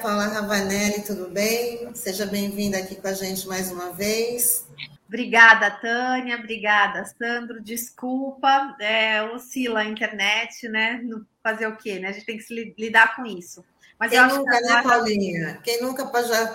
Paula Ravanelli, tudo bem? Seja bem-vinda aqui com a gente mais uma vez. Obrigada, Tânia. Obrigada, Sandro. Desculpa, é, oscila a internet, né? Fazer o quê, né? A gente tem que se lidar com isso. Mas Quem nunca, que... né, Paulinha? Quem nunca já,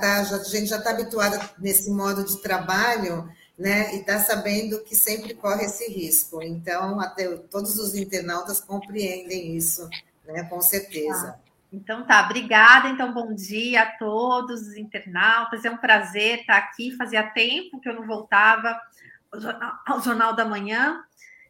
tá, já, a gente já está habituada nesse modo de trabalho, né? E está sabendo que sempre corre esse risco. Então, até todos os internautas compreendem isso, né? Com certeza. Ah. Então tá, obrigada. Então, bom dia a todos os internautas. É um prazer estar aqui. Fazia tempo que eu não voltava ao Jornal, ao jornal da Manhã.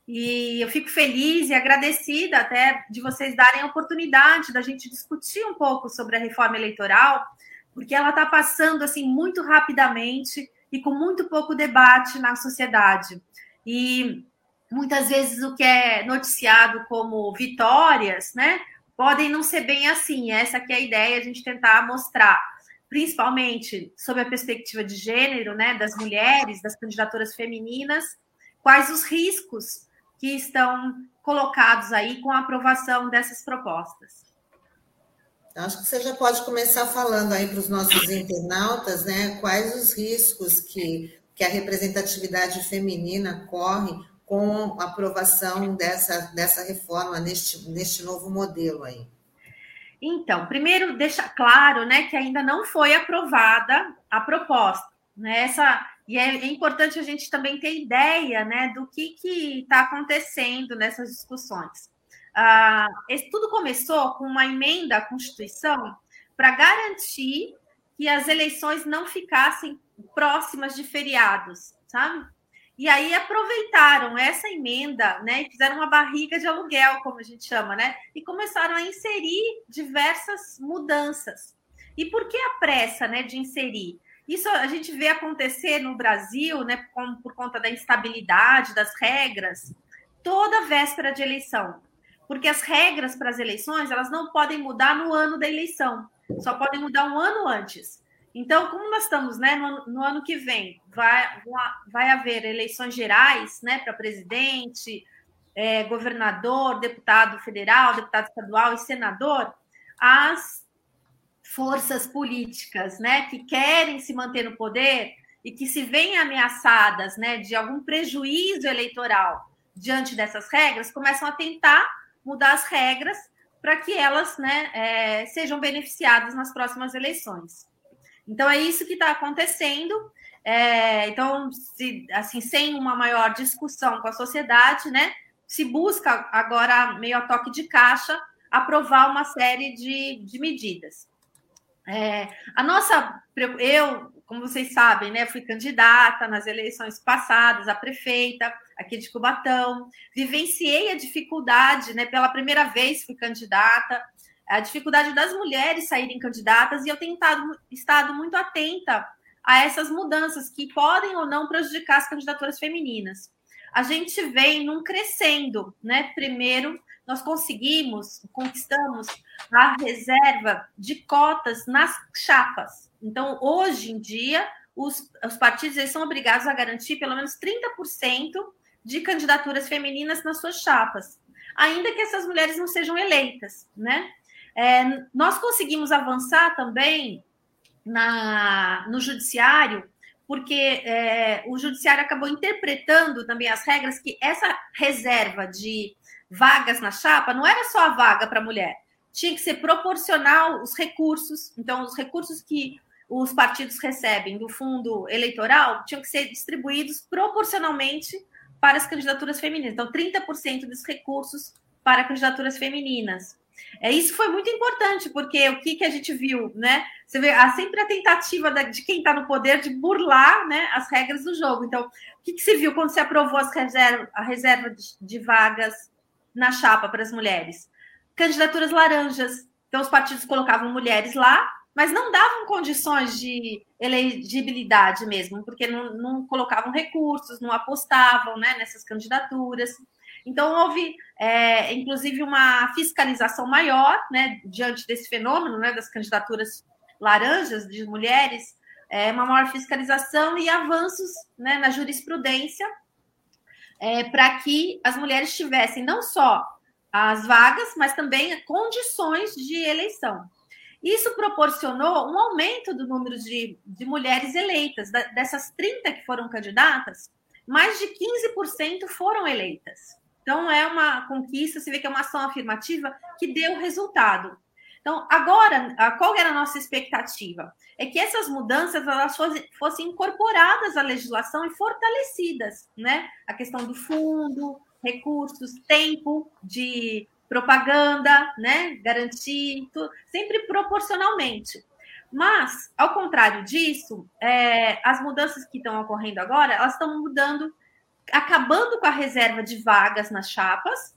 E eu fico feliz e agradecida até de vocês darem a oportunidade da gente discutir um pouco sobre a reforma eleitoral, porque ela está passando assim muito rapidamente e com muito pouco debate na sociedade. E muitas vezes o que é noticiado como vitórias, né? Podem não ser bem assim. Essa que é a ideia, a gente tentar mostrar, principalmente sob a perspectiva de gênero, né, das mulheres, das candidaturas femininas, quais os riscos que estão colocados aí com a aprovação dessas propostas. Acho que você já pode começar falando aí para os nossos internautas, né, quais os riscos que, que a representatividade feminina corre com a aprovação dessa, dessa reforma neste, neste novo modelo aí? Então, primeiro deixa claro, né, que ainda não foi aprovada a proposta, né? Essa e é, é importante a gente também ter ideia, né, do que que está acontecendo nessas discussões. Ah, esse, tudo começou com uma emenda à Constituição para garantir que as eleições não ficassem próximas de feriados, sabe? E aí aproveitaram essa emenda, né, e fizeram uma barriga de aluguel, como a gente chama, né, e começaram a inserir diversas mudanças. E por que a pressa, né, de inserir? Isso a gente vê acontecer no Brasil, né, por, por conta da instabilidade das regras, toda véspera de eleição. Porque as regras para as eleições, elas não podem mudar no ano da eleição, só podem mudar um ano antes. Então, como nós estamos né, no, no ano que vem, vai, vai haver eleições gerais né, para presidente, é, governador, deputado federal, deputado estadual e senador, as forças políticas né, que querem se manter no poder e que se veem ameaçadas né, de algum prejuízo eleitoral diante dessas regras, começam a tentar mudar as regras para que elas né, é, sejam beneficiadas nas próximas eleições. Então é isso que está acontecendo. É, então, se, assim, sem uma maior discussão com a sociedade, né, se busca agora, meio a toque de caixa, aprovar uma série de, de medidas. É, a nossa, eu, como vocês sabem, né, fui candidata nas eleições passadas a prefeita aqui de Cubatão, vivenciei a dificuldade, né, pela primeira vez fui candidata, a dificuldade das mulheres saírem candidatas, e eu tenho estado, estado muito atenta a essas mudanças que podem ou não prejudicar as candidaturas femininas. A gente vem num crescendo, né? Primeiro, nós conseguimos, conquistamos a reserva de cotas nas chapas. Então, hoje em dia, os, os partidos eles são obrigados a garantir pelo menos 30% de candidaturas femininas nas suas chapas, ainda que essas mulheres não sejam eleitas, né? É, nós conseguimos avançar também na, no judiciário, porque é, o judiciário acabou interpretando também as regras que essa reserva de vagas na chapa não era só a vaga para mulher, tinha que ser proporcional os recursos. Então, os recursos que os partidos recebem do fundo eleitoral tinham que ser distribuídos proporcionalmente para as candidaturas femininas. Então, 30% dos recursos para candidaturas femininas. É, isso foi muito importante, porque o que, que a gente viu, né? Você vê há sempre a tentativa de quem está no poder de burlar né, as regras do jogo. Então, o que, que se viu quando se aprovou as reserva, a reserva de, de vagas na chapa para as mulheres? Candidaturas laranjas. Então, os partidos colocavam mulheres lá, mas não davam condições de elegibilidade mesmo, porque não, não colocavam recursos, não apostavam né, nessas candidaturas. Então, houve, é, inclusive, uma fiscalização maior né, diante desse fenômeno né, das candidaturas laranjas de mulheres, é, uma maior fiscalização e avanços né, na jurisprudência é, para que as mulheres tivessem não só as vagas, mas também condições de eleição. Isso proporcionou um aumento do número de, de mulheres eleitas. Dessas 30 que foram candidatas, mais de 15% foram eleitas. Então, é uma conquista, você vê que é uma ação afirmativa que deu resultado. Então, agora, qual era a nossa expectativa? É que essas mudanças elas fossem incorporadas à legislação e fortalecidas, né? A questão do fundo, recursos, tempo de propaganda, né? Garantir, sempre proporcionalmente. Mas, ao contrário disso, é, as mudanças que estão ocorrendo agora, elas estão mudando, acabando com a reserva de vagas nas chapas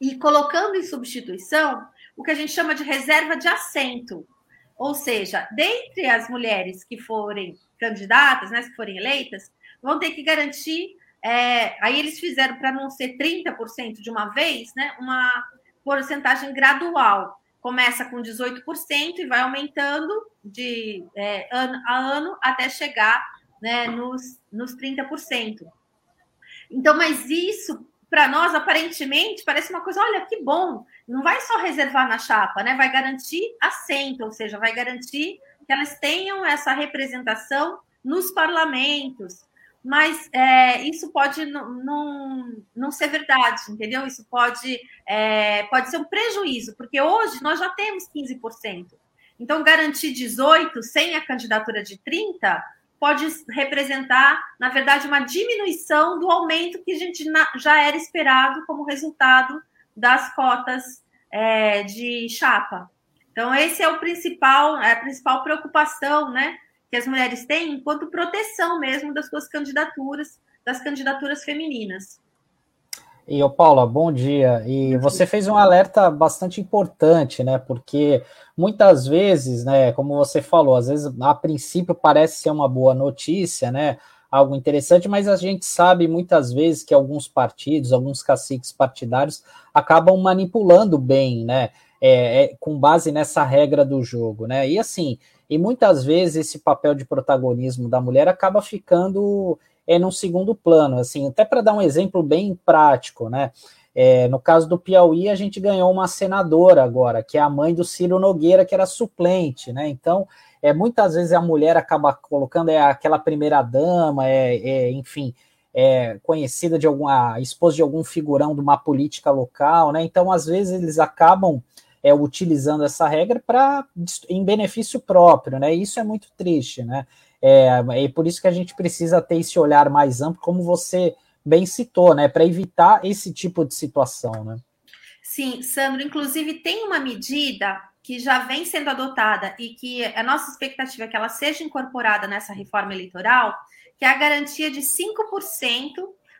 e colocando em substituição o que a gente chama de reserva de assento. Ou seja, dentre as mulheres que forem candidatas, né, que forem eleitas, vão ter que garantir é, aí eles fizeram para não ser 30% de uma vez, né? Uma porcentagem gradual. Começa com 18% e vai aumentando de é, ano a ano até chegar né, nos, nos 30%. Então, mas isso, para nós, aparentemente, parece uma coisa, olha, que bom, não vai só reservar na chapa, né? Vai garantir assento, ou seja, vai garantir que elas tenham essa representação nos parlamentos, mas é, isso pode não, não, ser verdade, entendeu? Isso pode, é, pode ser um prejuízo, porque hoje nós já temos 15%. Então, garantir 18% sem a candidatura de 30% pode representar, na verdade, uma diminuição do aumento que a gente já era esperado como resultado das cotas é, de chapa. Então, esse é o principal, é a principal preocupação, né? que as mulheres têm enquanto proteção mesmo das suas candidaturas, das candidaturas femininas. E o Paula, bom dia. E você fez um alerta bastante importante, né? Porque muitas vezes, né, como você falou, às vezes a princípio parece ser uma boa notícia, né? Algo interessante, mas a gente sabe muitas vezes que alguns partidos, alguns caciques partidários acabam manipulando bem, né? É, é, com base nessa regra do jogo, né? E assim, e muitas vezes esse papel de protagonismo da mulher acaba ficando é, num segundo plano, assim, até para dar um exemplo bem prático, né? É, no caso do Piauí, a gente ganhou uma senadora agora, que é a mãe do Ciro Nogueira, que era suplente, né? Então, é, muitas vezes a mulher acaba colocando é, aquela primeira dama, é, é enfim, é, conhecida de alguma, esposa de algum figurão de uma política local, né? Então, às vezes, eles acabam é, utilizando essa regra para em benefício próprio, né? Isso é muito triste, né? É, é por isso que a gente precisa ter esse olhar mais amplo, como você bem citou, né? Para evitar esse tipo de situação, né? Sim, Sandro, inclusive tem uma medida que já vem sendo adotada e que a nossa expectativa é que ela seja incorporada nessa reforma eleitoral, que é a garantia de 5%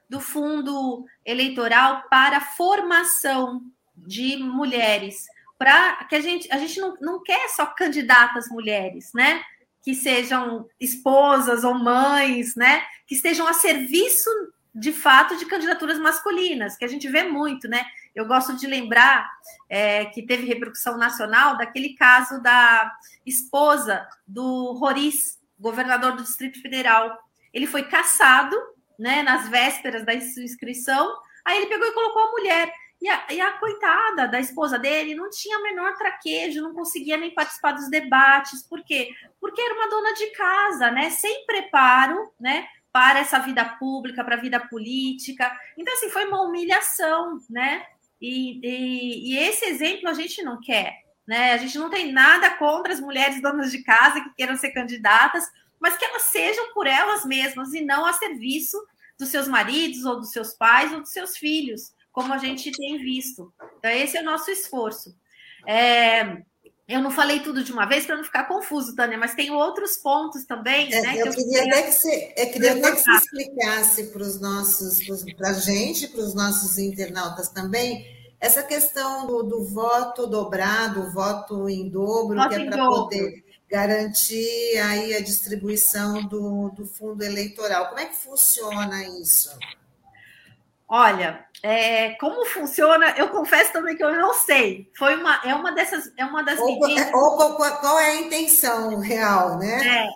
do fundo eleitoral para formação de mulheres para que a gente a gente não, não quer só candidatas mulheres, né? Que sejam esposas ou mães, né? Que estejam a serviço de fato de candidaturas masculinas, que a gente vê muito, né? Eu gosto de lembrar é, que teve repercussão nacional daquele caso da esposa do Roriz, governador do Distrito Federal. Ele foi caçado, né, nas vésperas da inscrição, aí ele pegou e colocou a mulher. E a, e a, coitada da esposa dele não tinha menor traquejo, não conseguia nem participar dos debates. Por quê? Porque era uma dona de casa, né? Sem preparo, né? Para essa vida pública, para a vida política. Então, assim, foi uma humilhação, né? E, e, e esse exemplo a gente não quer, né? A gente não tem nada contra as mulheres donas de casa que queiram ser candidatas, mas que elas sejam por elas mesmas e não a serviço dos seus maridos ou dos seus pais ou dos seus filhos como a gente tem visto. Então, esse é o nosso esforço. É, eu não falei tudo de uma vez para não ficar confuso, Tânia, mas tem outros pontos também. É, né, eu, que queria até que você, eu queria até que você explicasse para os nossos, para a gente, para os nossos internautas também, essa questão do, do voto dobrado, voto em dobro, voto que é para poder garantir aí a distribuição do, do fundo eleitoral. Como é que funciona isso? Olha, é, como funciona, eu confesso também que eu não sei. Foi uma, é uma dessas, é uma das ou, medidas. Ou qual é a intenção real, né?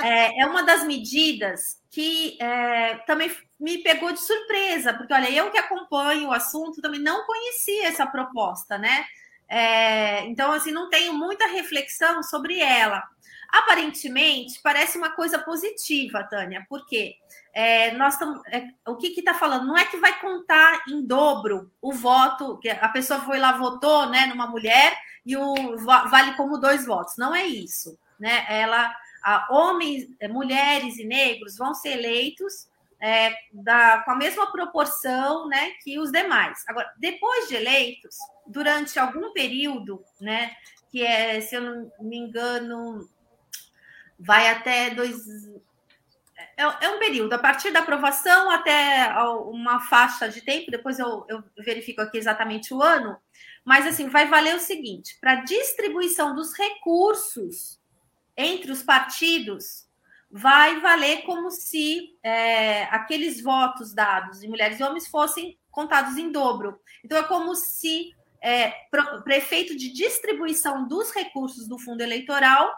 É, é, é uma das medidas que é, também me pegou de surpresa, porque olha, eu que acompanho o assunto também não conhecia essa proposta, né? É, então, assim, não tenho muita reflexão sobre ela. Aparentemente, parece uma coisa positiva, Tânia, porque é, nós estamos. É, o que está falando? Não é que vai contar em dobro o voto, que a pessoa foi lá, votou né, numa mulher e o vale como dois votos. Não é isso. Né? Ela, a, homens, é, mulheres e negros vão ser eleitos é, da, com a mesma proporção né, que os demais. Agora, depois de eleitos, durante algum período, né, que é, se eu não me engano, vai até dois, é, é, um período, a partir da aprovação até uma faixa de tempo, depois eu, eu verifico aqui exatamente o ano, mas assim, vai valer o seguinte: para distribuição dos recursos entre os partidos, vai valer como se é, aqueles votos dados de mulheres e homens fossem contados em dobro. Então, é como se é, prefeito de distribuição dos recursos do fundo eleitoral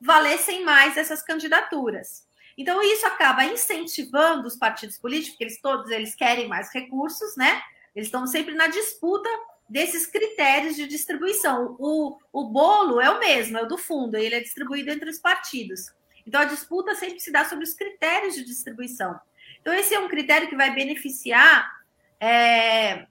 valessem mais essas candidaturas. Então, isso acaba incentivando os partidos políticos, porque eles todos eles querem mais recursos, né? Eles estão sempre na disputa desses critérios de distribuição. O, o bolo é o mesmo, é o do fundo, ele é distribuído entre os partidos. Então, a disputa sempre se dá sobre os critérios de distribuição. Então, esse é um critério que vai beneficiar é,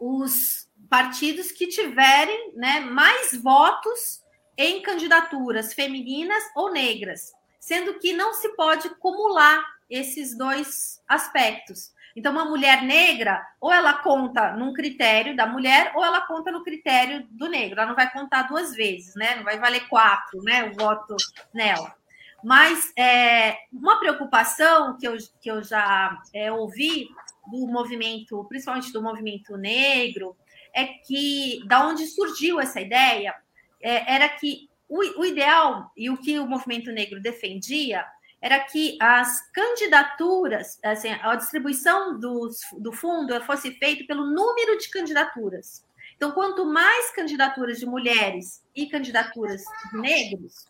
os partidos que tiverem né, mais votos em candidaturas femininas ou negras sendo que não se pode acumular esses dois aspectos. Então, uma mulher negra, ou ela conta num critério da mulher, ou ela conta no critério do negro. Ela não vai contar duas vezes, né? Não vai valer quatro, né? O voto nela. Mas é, uma preocupação que eu, que eu já é, ouvi do movimento, principalmente do movimento negro, é que da onde surgiu essa ideia é, era que o, o ideal e o que o movimento negro defendia era que as candidaturas, assim, a distribuição do, do fundo fosse feita pelo número de candidaturas. Então, quanto mais candidaturas de mulheres e candidaturas de negros,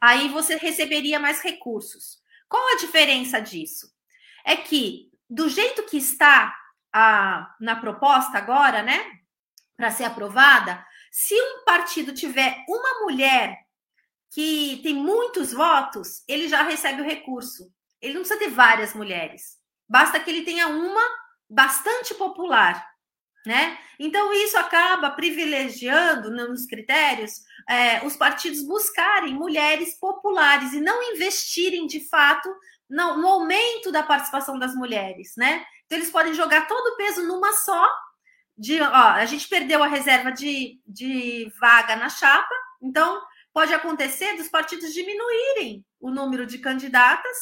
aí você receberia mais recursos. Qual a diferença disso? É que, do jeito que está a, na proposta agora, né, para ser aprovada, se um partido tiver uma mulher que tem muitos votos, ele já recebe o recurso. Ele não precisa ter várias mulheres. Basta que ele tenha uma bastante popular, né? Então isso acaba privilegiando nos critérios é, os partidos buscarem mulheres populares e não investirem de fato no, no aumento da participação das mulheres, né? Então eles podem jogar todo o peso numa só de, ó, a gente perdeu a reserva de, de vaga na chapa, então pode acontecer dos partidos diminuírem o número de candidatas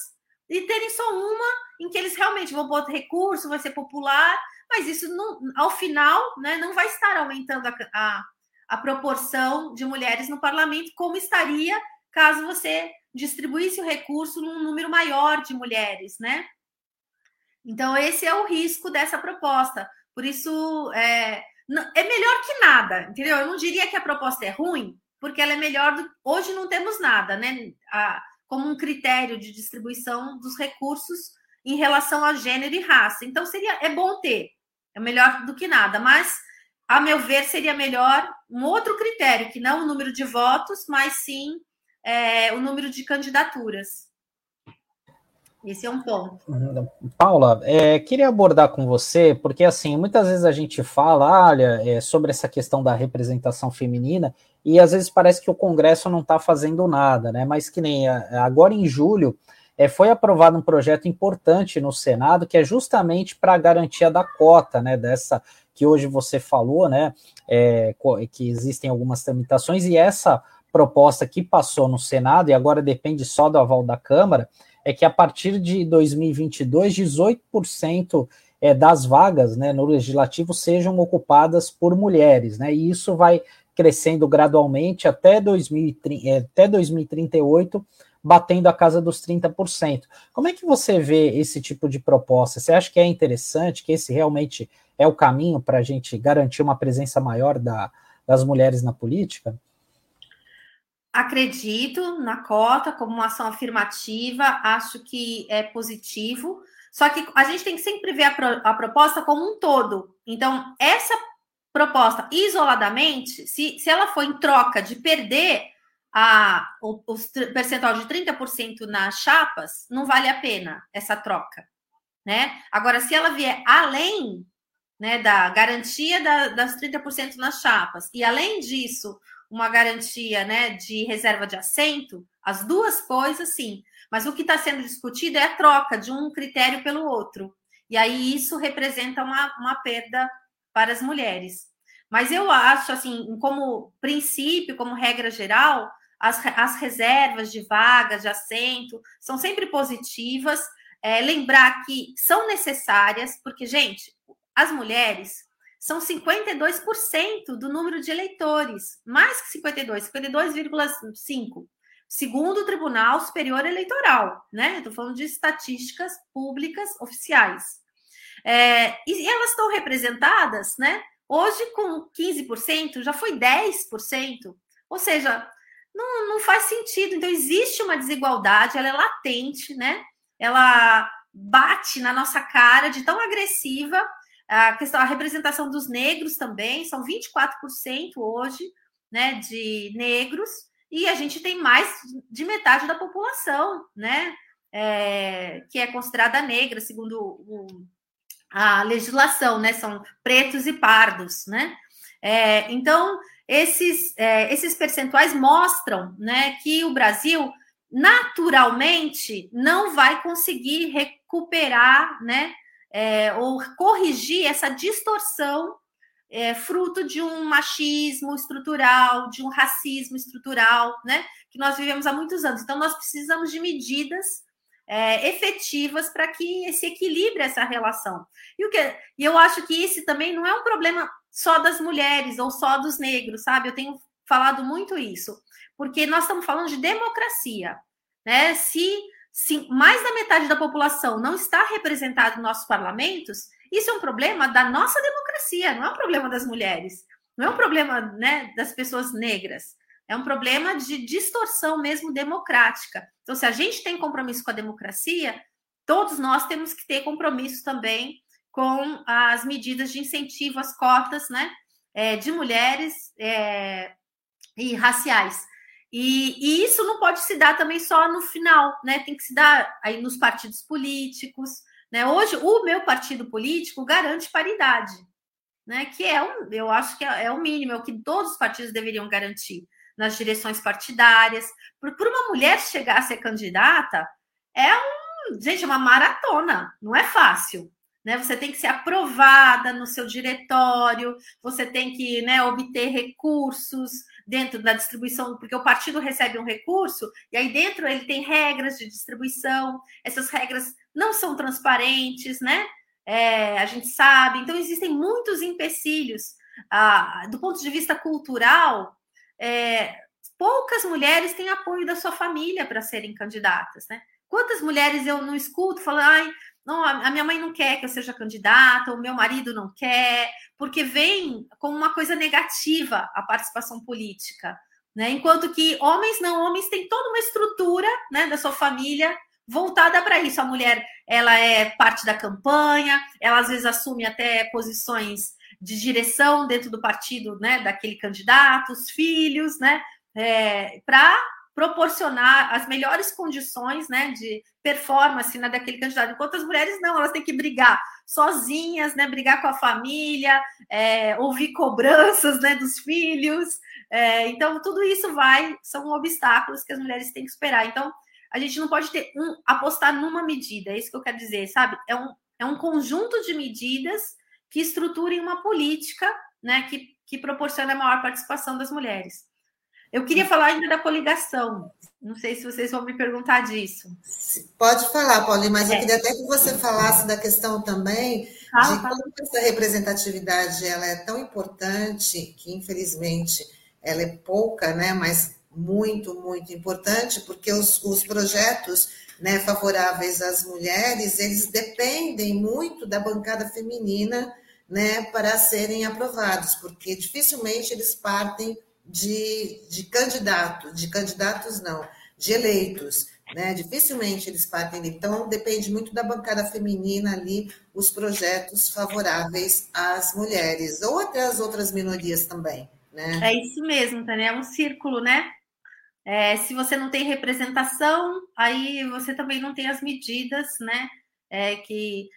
e terem só uma em que eles realmente vão botar recurso, vai ser popular, mas isso não, ao final né, não vai estar aumentando a, a, a proporção de mulheres no parlamento, como estaria caso você distribuísse o recurso num número maior de mulheres, né? Então, esse é o risco dessa proposta. Por isso, é, é melhor que nada, entendeu? Eu não diria que a proposta é ruim, porque ela é melhor do. Hoje não temos nada, né? A, como um critério de distribuição dos recursos em relação a gênero e raça. Então, seria é bom ter, é melhor do que nada, mas, a meu ver, seria melhor um outro critério, que não o número de votos, mas sim é, o número de candidaturas. Esse é um ponto. Paula, é, queria abordar com você, porque assim, muitas vezes a gente fala, olha, é, sobre essa questão da representação feminina, e às vezes parece que o Congresso não está fazendo nada, né? Mas que nem agora em julho é, foi aprovado um projeto importante no Senado que é justamente para a garantia da cota, né? Dessa que hoje você falou, né? É, que existem algumas tramitações, e essa proposta que passou no Senado e agora depende só do aval da Câmara é que a partir de 2022, 18% é, das vagas né, no legislativo sejam ocupadas por mulheres, né? E isso vai crescendo gradualmente até, 2030, é, até 2038 batendo a casa dos 30%. Como é que você vê esse tipo de proposta? Você acha que é interessante, que esse realmente é o caminho para a gente garantir uma presença maior da, das mulheres na política? Acredito na cota como uma ação afirmativa, acho que é positivo, só que a gente tem que sempre ver a, pro, a proposta como um todo. Então, essa proposta isoladamente, se, se ela for em troca de perder a, o, o percentual de 30% nas chapas, não vale a pena essa troca. Né? Agora, se ela vier além né, da garantia da, das 30% nas chapas, e além disso, uma garantia né, de reserva de assento, as duas coisas, sim. Mas o que está sendo discutido é a troca de um critério pelo outro. E aí isso representa uma, uma perda para as mulheres. Mas eu acho, assim, como princípio, como regra geral, as, as reservas de vagas, de assento, são sempre positivas. É, lembrar que são necessárias, porque, gente, as mulheres são 52% do número de eleitores, mais que 52, 52,5, segundo o Tribunal Superior Eleitoral, né? Estou falando de estatísticas públicas oficiais. É, e elas estão representadas, né? Hoje, com 15%, já foi 10%. Ou seja, não, não faz sentido. Então, existe uma desigualdade, ela é latente, né? Ela bate na nossa cara de tão agressiva. A questão, a representação dos negros também, são 24% hoje, né, de negros, e a gente tem mais de metade da população, né, é, que é considerada negra, segundo o, a legislação, né, são pretos e pardos, né. É, então, esses, é, esses percentuais mostram né, que o Brasil naturalmente não vai conseguir recuperar né, é, ou corrigir essa distorção é, fruto de um machismo estrutural, de um racismo estrutural, né, que nós vivemos há muitos anos. Então, nós precisamos de medidas é, efetivas para que se equilibre essa relação. E, o que, e eu acho que esse também não é um problema só das mulheres ou só dos negros, sabe? Eu tenho falado muito isso, porque nós estamos falando de democracia, né? Se, se mais da metade da população não está representada nos nossos parlamentos, isso é um problema da nossa democracia, não é um problema das mulheres, não é um problema né, das pessoas negras, é um problema de distorção mesmo democrática. Então, se a gente tem compromisso com a democracia, todos nós temos que ter compromisso também com as medidas de incentivo às cotas né, é, de mulheres é, e raciais. E, e, isso não pode se dar também só no final, né? Tem que se dar aí nos partidos políticos. Né? Hoje, o meu partido político garante paridade, né? Que é um, eu acho que é, é o mínimo, é o que todos os partidos deveriam garantir nas direções partidárias. Por, por uma mulher chegar a ser candidata, é um, gente, é uma maratona, não é fácil né? Você tem que ser aprovada no seu diretório, você tem que né, obter recursos dentro da distribuição, porque o partido recebe um recurso e aí dentro ele tem regras de distribuição. Essas regras não são transparentes, né? É, a gente sabe. Então existem muitos empecilhos ah, do ponto de vista cultural. É, poucas mulheres têm apoio da sua família para serem candidatas, né? Quantas mulheres eu não escuto falando, ai, não, a minha mãe não quer que eu seja candidata, o meu marido não quer, porque vem como uma coisa negativa a participação política, né? Enquanto que homens não, homens têm toda uma estrutura, né, da sua família voltada para isso. A mulher, ela é parte da campanha, ela às vezes assume até posições de direção dentro do partido, né, daquele candidato, os filhos, né, é, para proporcionar as melhores condições né, de performance né, daquele candidato. Enquanto as mulheres não, elas têm que brigar sozinhas, né, brigar com a família, é, ouvir cobranças né, dos filhos. É, então, tudo isso vai, são obstáculos que as mulheres têm que superar. Então, a gente não pode ter um, apostar numa medida, é isso que eu quero dizer, sabe? É um, é um conjunto de medidas que estruturem uma política né, que, que proporcione a maior participação das mulheres. Eu queria falar ainda da coligação. Não sei se vocês vão me perguntar disso. Pode falar, Paulinho, mas é. eu queria até que você falasse da questão também ah, de como essa representatividade ela é tão importante que, infelizmente, ela é pouca, né? mas muito, muito importante, porque os, os projetos né, favoráveis às mulheres, eles dependem muito da bancada feminina né, para serem aprovados, porque dificilmente eles partem de, de candidatos, de candidatos não, de eleitos. Né? Dificilmente eles partem. Então, depende muito da bancada feminina ali, os projetos favoráveis às mulheres, ou até às outras minorias também. Né? É isso mesmo, Tânia, é um círculo, né? É, se você não tem representação, aí você também não tem as medidas, né? É, que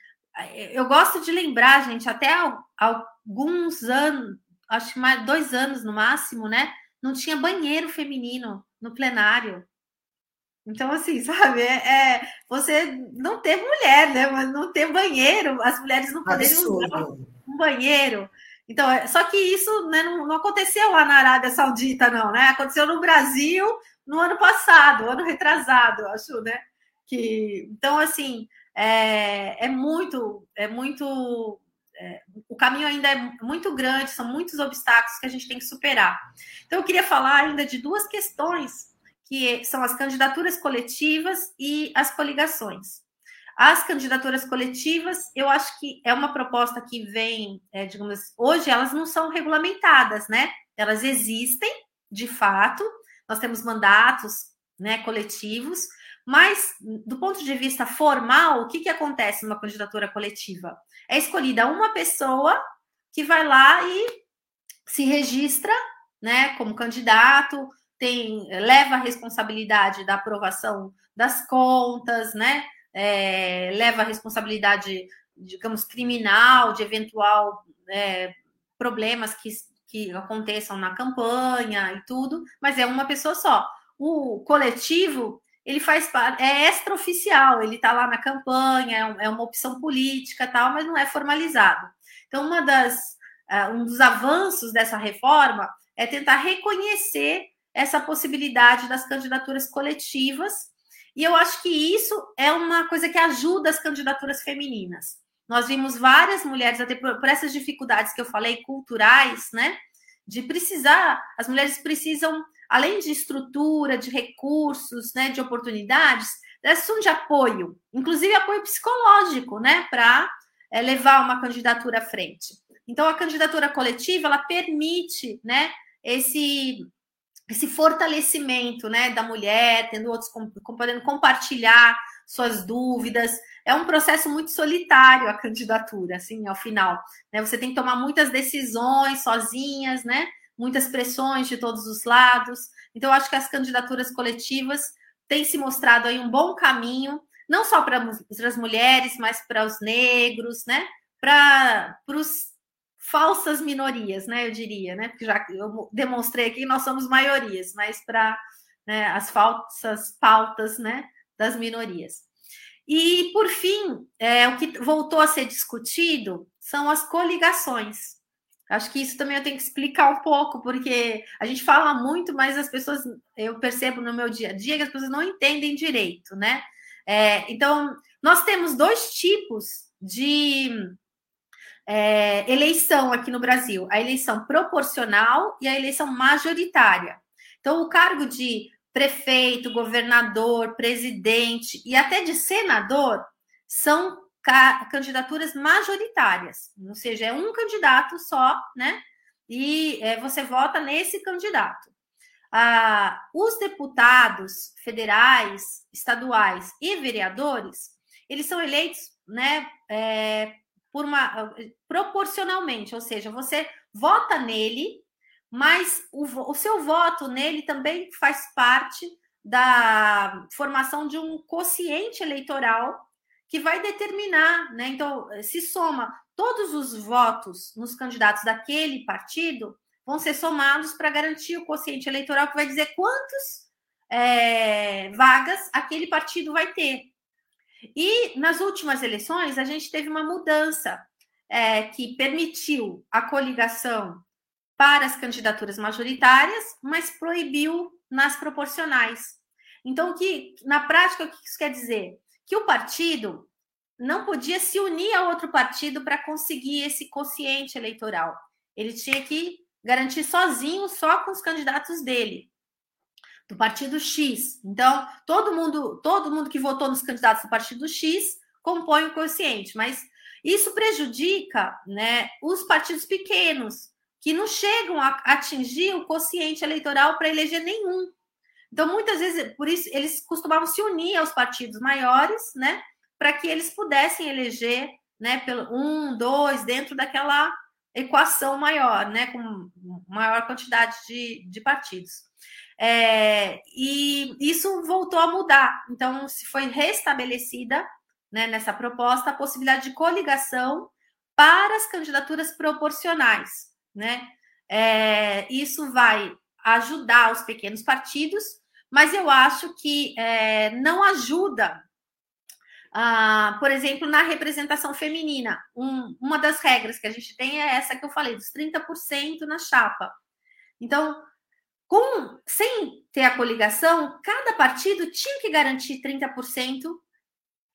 eu gosto de lembrar, gente, até alguns anos, acho que mais dois anos no máximo, né? Não tinha banheiro feminino no plenário. Então, assim, sabe, é, é, você não ter mulher, né? Mas não ter banheiro, as mulheres não poderiam usar um banheiro. Então, é, só que isso né, não, não, aconteceu lá na Arábia Saudita, não, né? Aconteceu no Brasil no ano passado, ano retrasado, acho, né? Que, então, assim, é, é muito, é muito. O caminho ainda é muito grande, são muitos obstáculos que a gente tem que superar. Então, eu queria falar ainda de duas questões, que são as candidaturas coletivas e as coligações. As candidaturas coletivas, eu acho que é uma proposta que vem, é, digamos assim, hoje elas não são regulamentadas, né? Elas existem, de fato, nós temos mandatos né, coletivos, mas do ponto de vista formal, o que, que acontece numa candidatura coletiva? É escolhida uma pessoa que vai lá e se registra né, como candidato, tem, leva a responsabilidade da aprovação das contas, né? é, leva a responsabilidade, digamos, criminal de eventual é, problemas que, que aconteçam na campanha e tudo, mas é uma pessoa só. O coletivo ele faz parte, é extraoficial, ele está lá na campanha, é, é uma opção política tal, mas não é formalizado. Então, uma das, uh, um dos avanços dessa reforma é tentar reconhecer essa possibilidade das candidaturas coletivas e eu acho que isso é uma coisa que ajuda as candidaturas femininas. Nós vimos várias mulheres, até por, por essas dificuldades que eu falei, culturais, né? De precisar, as mulheres precisam, além de estrutura, de recursos, né, de oportunidades, elas de apoio, inclusive apoio psicológico, né, para é, levar uma candidatura à frente. Então, a candidatura coletiva, ela permite, né, esse esse fortalecimento né, da mulher, tendo outros podendo compartilhar suas dúvidas. É um processo muito solitário a candidatura, assim, ao final. Né? Você tem que tomar muitas decisões sozinhas, né? Muitas pressões de todos os lados. Então, acho que as candidaturas coletivas têm se mostrado aí um bom caminho, não só para as mulheres, mas para os negros, né? Para os falsas minorias, né? Eu diria, né? Porque já eu demonstrei aqui nós somos maiorias, mas para né, as falsas pautas, né? Das minorias. E, por fim, é, o que voltou a ser discutido são as coligações. Acho que isso também eu tenho que explicar um pouco, porque a gente fala muito, mas as pessoas, eu percebo no meu dia a dia que as pessoas não entendem direito, né? É, então, nós temos dois tipos de é, eleição aqui no Brasil: a eleição proporcional e a eleição majoritária. Então, o cargo de prefeito, governador, presidente e até de senador são candidaturas majoritárias, ou seja, é um candidato só, né? E é, você vota nesse candidato. Ah, os deputados federais, estaduais e vereadores, eles são eleitos, né, é, por uma proporcionalmente, ou seja, você vota nele, mas o, o seu voto nele também faz parte da formação de um quociente eleitoral que vai determinar, né? Então, se soma todos os votos nos candidatos daquele partido, vão ser somados para garantir o quociente eleitoral que vai dizer quantas é, vagas aquele partido vai ter. E nas últimas eleições, a gente teve uma mudança é, que permitiu a coligação para as candidaturas majoritárias, mas proibiu nas proporcionais. Então, que na prática, o que isso quer dizer? Que o partido não podia se unir a outro partido para conseguir esse quociente eleitoral. Ele tinha que garantir sozinho, só com os candidatos dele. do partido X. Então, todo mundo, todo mundo que votou nos candidatos do partido X compõe o quociente, mas isso prejudica, né, os partidos pequenos que não chegam a atingir o quociente eleitoral para eleger nenhum. Então, muitas vezes, por isso, eles costumavam se unir aos partidos maiores, né, para que eles pudessem eleger, né, pelo um, dois, dentro daquela equação maior, né, com maior quantidade de, de partidos. É, e isso voltou a mudar. Então, se foi restabelecida né, nessa proposta a possibilidade de coligação para as candidaturas proporcionais. Né? É, isso vai ajudar os pequenos partidos, mas eu acho que é, não ajuda, ah, por exemplo, na representação feminina. Um, uma das regras que a gente tem é essa que eu falei, dos 30% na chapa. Então, com, sem ter a coligação, cada partido tinha que garantir 30%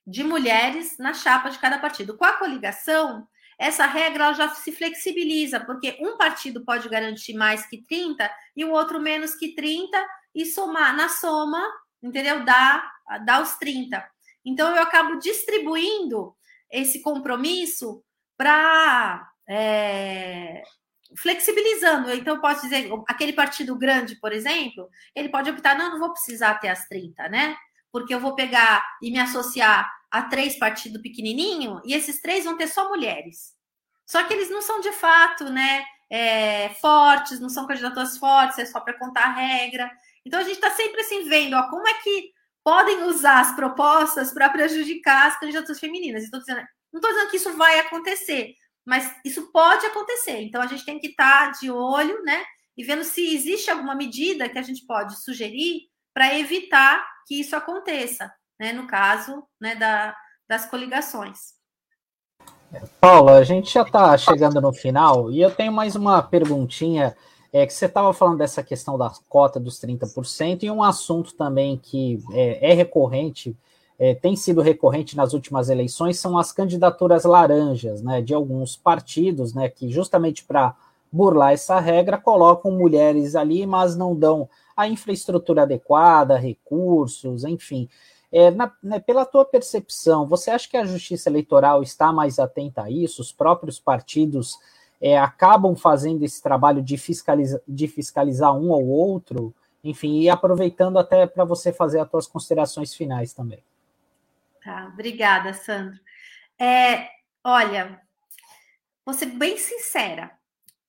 de mulheres na chapa de cada partido. Com a coligação, essa regra já se flexibiliza, porque um partido pode garantir mais que 30 e o outro menos que 30 e somar na soma, entendeu? Dá, dá os 30. Então eu acabo distribuindo esse compromisso para é, flexibilizando. Então, eu posso dizer, aquele partido grande, por exemplo, ele pode optar, não, não vou precisar ter as 30, né? Porque eu vou pegar e me associar a três partidos pequenininho e esses três vão ter só mulheres. Só que eles não são de fato, né? É, fortes, não são candidaturas fortes, é só para contar a regra. Então a gente está sempre assim vendo, ó, como é que podem usar as propostas para prejudicar as candidaturas femininas. Estou dizendo, não estou dizendo que isso vai acontecer, mas isso pode acontecer. Então a gente tem que estar tá de olho, né? E vendo se existe alguma medida que a gente pode sugerir para evitar que isso aconteça, né? No caso, né, da, das coligações. Paula, a gente já está chegando no final e eu tenho mais uma perguntinha. É que você estava falando dessa questão da cota dos 30% e um assunto também que é, é recorrente é, tem sido recorrente nas últimas eleições são as candidaturas laranjas, né, de alguns partidos, né, que justamente para burlar essa regra colocam mulheres ali, mas não dão a infraestrutura adequada, recursos, enfim. É, na, né, pela tua percepção, você acha que a Justiça Eleitoral está mais atenta a isso? Os próprios partidos é, acabam fazendo esse trabalho de, fiscaliza, de fiscalizar um ou outro? Enfim, e aproveitando até para você fazer as tuas considerações finais também. Tá, obrigada, Sandro. É, olha, vou ser bem sincera.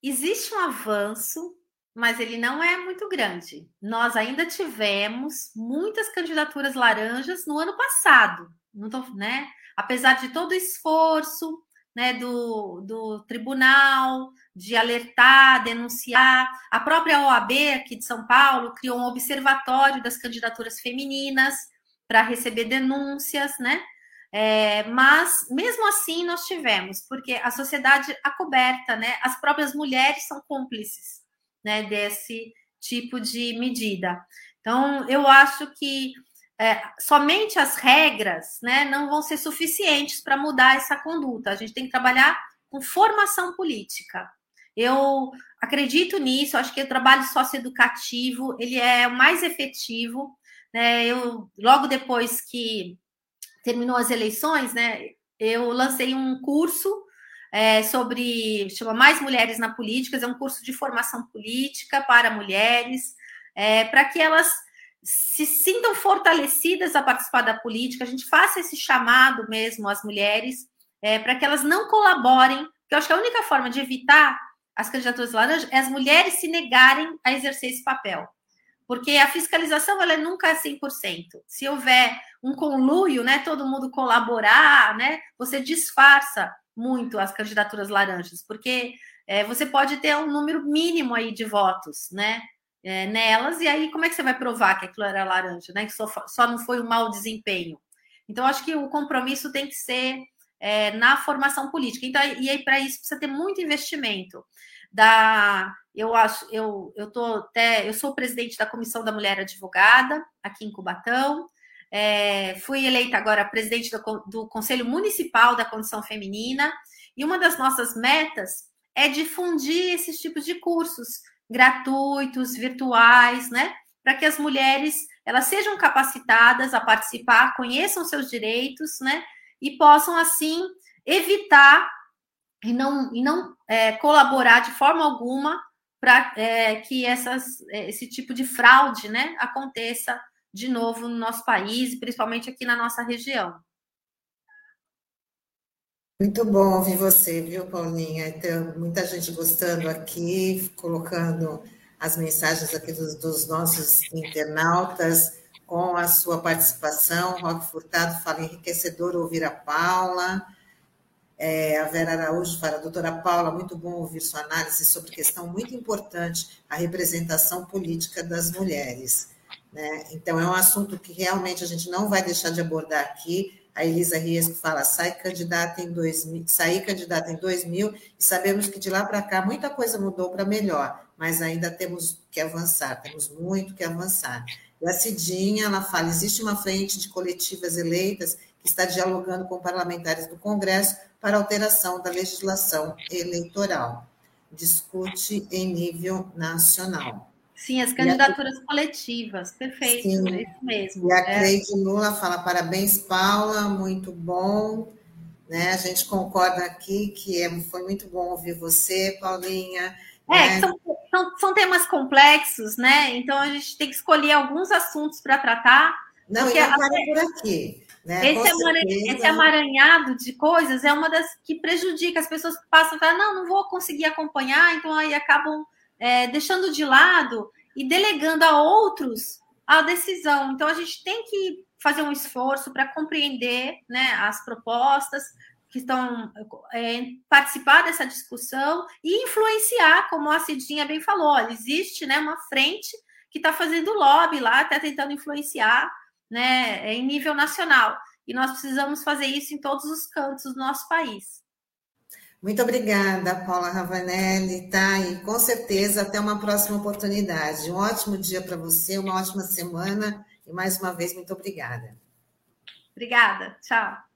Existe um avanço, mas ele não é muito grande. Nós ainda tivemos muitas candidaturas laranjas no ano passado, não tô, né? Apesar de todo o esforço, né, do, do tribunal, de alertar, denunciar. A própria OAB aqui de São Paulo criou um observatório das candidaturas femininas para receber denúncias, né? É, mas mesmo assim nós tivemos, porque a sociedade acoberta, né? As próprias mulheres são cúmplices, né? Desse tipo de medida. Então eu acho que é, somente as regras, né? Não vão ser suficientes para mudar essa conduta. A gente tem que trabalhar com formação política. Eu acredito nisso. Acho que o trabalho socioeducativo ele é o mais efetivo né, eu, logo depois que terminou as eleições, né, eu lancei um curso é, sobre, chama Mais Mulheres na Política, é um curso de formação política para mulheres, é, para que elas se sintam fortalecidas a participar da política, a gente faça esse chamado mesmo às mulheres, é, para que elas não colaborem, porque eu acho que a única forma de evitar as candidaturas laranjas é as mulheres se negarem a exercer esse papel porque a fiscalização ela é nunca 100%. Se houver um conluio, né, todo mundo colaborar, né, você disfarça muito as candidaturas laranjas, porque é, você pode ter um número mínimo aí de votos, né, é, nelas, e aí como é que você vai provar que aquilo era laranja, né, que só, só não foi um mau desempenho? Então, acho que o compromisso tem que ser é, na formação política. Então, e aí, para isso, precisa ter muito investimento da eu acho, eu, eu tô até, eu sou presidente da Comissão da Mulher Advogada aqui em Cubatão. É, fui eleita agora presidente do, do Conselho Municipal da Condição Feminina, e uma das nossas metas é difundir esses tipos de cursos gratuitos, virtuais, né? para que as mulheres elas sejam capacitadas a participar, conheçam seus direitos, né? E possam assim evitar e não, e não é, colaborar de forma alguma para é, que essas, é, esse tipo de fraude né, aconteça de novo no nosso país, principalmente aqui na nossa região. Muito bom ouvir você, viu, Paulinha? Então, muita gente gostando aqui, colocando as mensagens aqui dos, dos nossos internautas com a sua participação. Roque Furtado fala enriquecedor ouvir a Paula. É, a Vera Araújo fala, doutora Paula, muito bom ouvir sua análise sobre questão muito importante, a representação política das mulheres. Né? Então, é um assunto que realmente a gente não vai deixar de abordar aqui. A Elisa Riesco fala, sai candidata em 2000, saí candidata em 2000 e sabemos que de lá para cá muita coisa mudou para melhor, mas ainda temos que avançar, temos muito que avançar. E a Cidinha, ela fala, existe uma frente de coletivas eleitas que está dialogando com parlamentares do Congresso para alteração da legislação eleitoral. Discute em nível nacional. Sim, as candidaturas a... coletivas, perfeito, Sim. é isso mesmo. E a é. Cleide Lula fala: parabéns, Paula, muito bom. Né? A gente concorda aqui que é, foi muito bom ouvir você, Paulinha. É, né? são, são, são, temas complexos, né? Então a gente tem que escolher alguns assuntos para tratar. Não, e não para por aqui. Né? Esse, amaranhado, esse, amaranhado de coisas é uma das que prejudica as pessoas que passam a falar, não, não vou conseguir acompanhar, então aí acabam é, deixando de lado e delegando a outros a decisão. Então a gente tem que fazer um esforço para compreender né, as propostas que estão é, participar dessa discussão e influenciar, como a Cidinha bem falou, olha, existe né, uma frente que está fazendo lobby lá, está tentando influenciar né, em nível nacional. E nós precisamos fazer isso em todos os cantos do nosso país. Muito obrigada, Paula Ravanelli, tá? E com certeza até uma próxima oportunidade. Um ótimo dia para você, uma ótima semana e mais uma vez muito obrigada. Obrigada, tchau.